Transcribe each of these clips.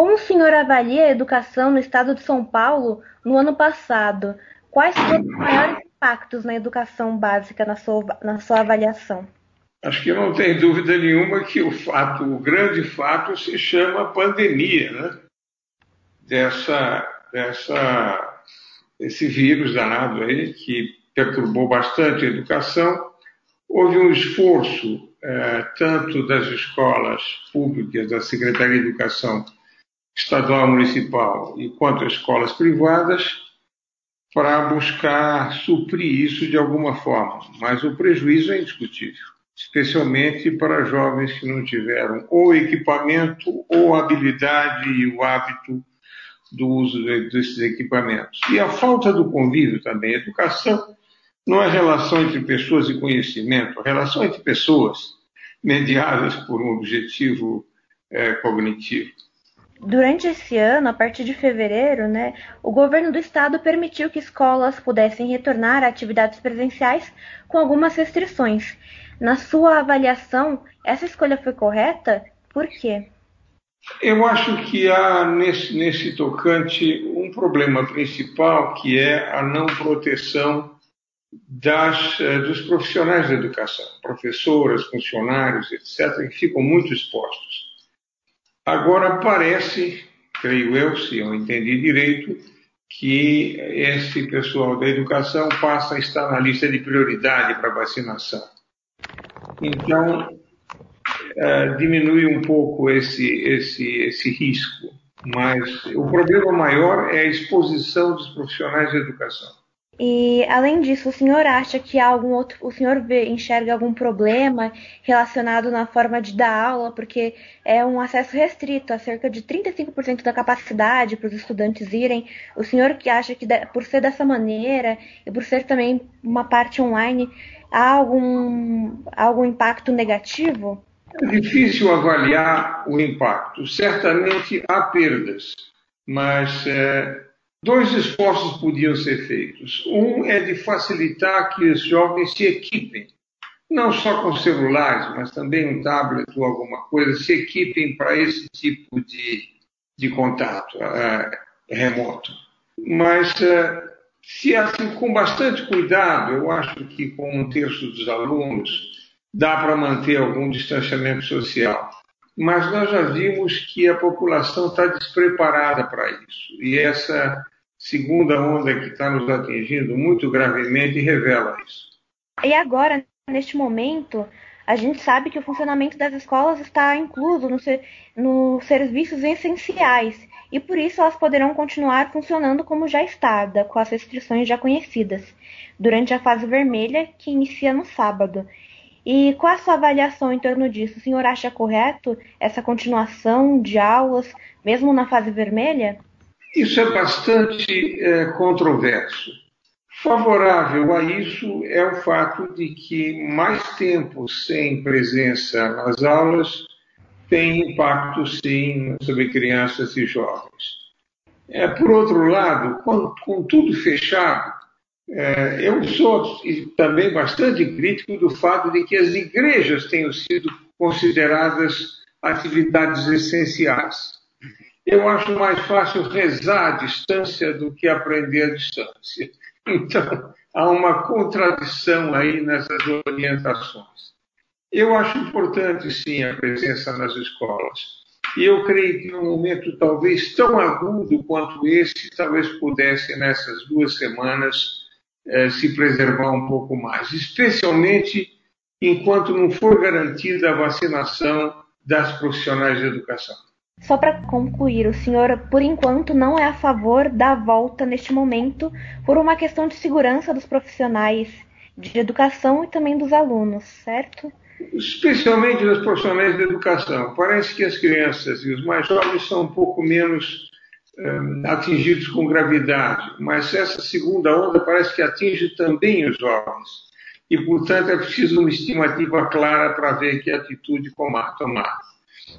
Como o senhor avalia a educação no estado de São Paulo no ano passado? Quais foram os maiores impactos na educação básica na sua, na sua avaliação? Acho que não tem dúvida nenhuma que o fato, o grande fato, se chama pandemia, né? Dessa, dessa, esse vírus danado aí que perturbou bastante a educação. Houve um esforço eh, tanto das escolas públicas, da Secretaria de Educação Estadual Municipal, e quanto as escolas privadas, para buscar suprir isso de alguma forma. Mas o prejuízo é indiscutível, especialmente para jovens que não tiveram ou equipamento ou habilidade e o hábito do uso desses equipamentos. E a falta do convívio também. educação não é relação entre pessoas e conhecimento, é relação entre pessoas mediadas por um objetivo é, cognitivo. Durante esse ano, a partir de fevereiro, né, o governo do estado permitiu que escolas pudessem retornar a atividades presenciais com algumas restrições. Na sua avaliação, essa escolha foi correta? Por quê? Eu acho que há nesse, nesse tocante um problema principal que é a não proteção das, eh, dos profissionais da educação, professoras, funcionários, etc., que ficam muito expostos. Agora parece, creio eu, se eu entendi direito, que esse pessoal da educação passa a estar na lista de prioridade para vacinação. Então, é, diminui um pouco esse, esse, esse risco, mas o problema maior é a exposição dos profissionais da educação. E além disso, o senhor acha que há algum outro, o senhor vê, enxerga algum problema relacionado na forma de dar aula, porque é um acesso restrito a cerca de 35% da capacidade para os estudantes irem. O senhor que acha que por ser dessa maneira e por ser também uma parte online, há algum, algum impacto negativo? É difícil avaliar o impacto. Certamente há perdas, mas é Dois esforços podiam ser feitos. Um é de facilitar que os jovens se equipem, não só com celulares, mas também um tablet ou alguma coisa, se equipem para esse tipo de, de contato uh, remoto. Mas, uh, se assim, com bastante cuidado, eu acho que com um terço dos alunos dá para manter algum distanciamento social. Mas nós já vimos que a população está despreparada para isso. E essa segunda onda que está nos atingindo muito gravemente revela isso. E agora, neste momento, a gente sabe que o funcionamento das escolas está incluso nos no serviços essenciais e por isso elas poderão continuar funcionando como já está, com as restrições já conhecidas, durante a fase vermelha, que inicia no sábado. E qual a sua avaliação em torno disso? O senhor acha correto essa continuação de aulas, mesmo na fase vermelha? Isso é bastante é, controverso. Favorável a isso é o fato de que mais tempo sem presença nas aulas tem impacto, sim, sobre crianças e jovens. É, por outro lado, com, com tudo fechado, é, eu sou também bastante crítico do fato de que as igrejas tenham sido consideradas atividades essenciais eu acho mais fácil rezar à distância do que aprender à distância. Então, há uma contradição aí nessas orientações. Eu acho importante, sim, a presença nas escolas. E eu creio que num momento talvez tão agudo quanto esse, talvez pudesse, nessas duas semanas, eh, se preservar um pouco mais, especialmente enquanto não for garantida a vacinação das profissionais de educação. Só para concluir, o senhor, por enquanto, não é a favor da volta neste momento por uma questão de segurança dos profissionais de educação e também dos alunos, certo? Especialmente dos profissionais de educação. Parece que as crianças e os mais jovens são um pouco menos um, atingidos com gravidade, mas essa segunda onda parece que atinge também os jovens. E, portanto, é preciso uma estimativa clara para ver que atitude tomar.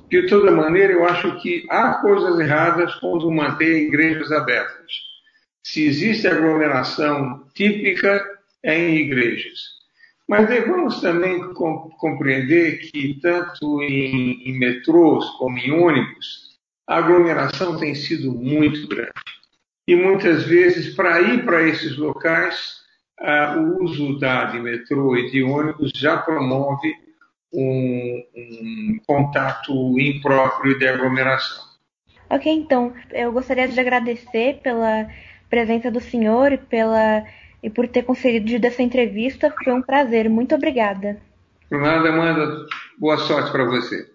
De toda maneira, eu acho que há coisas erradas quando mantém igrejas abertas. Se existe aglomeração típica, é em igrejas. Mas devemos também compreender que, tanto em, em metrôs como em ônibus, a aglomeração tem sido muito grande. E muitas vezes, para ir para esses locais, uh, o uso da, de metrô e de ônibus já promove um, um contato impróprio de aglomeração. Ok, então, eu gostaria de agradecer pela presença do senhor e, pela, e por ter concedido essa entrevista. Foi um prazer. Muito obrigada. Por nada, Amanda. Boa sorte para você.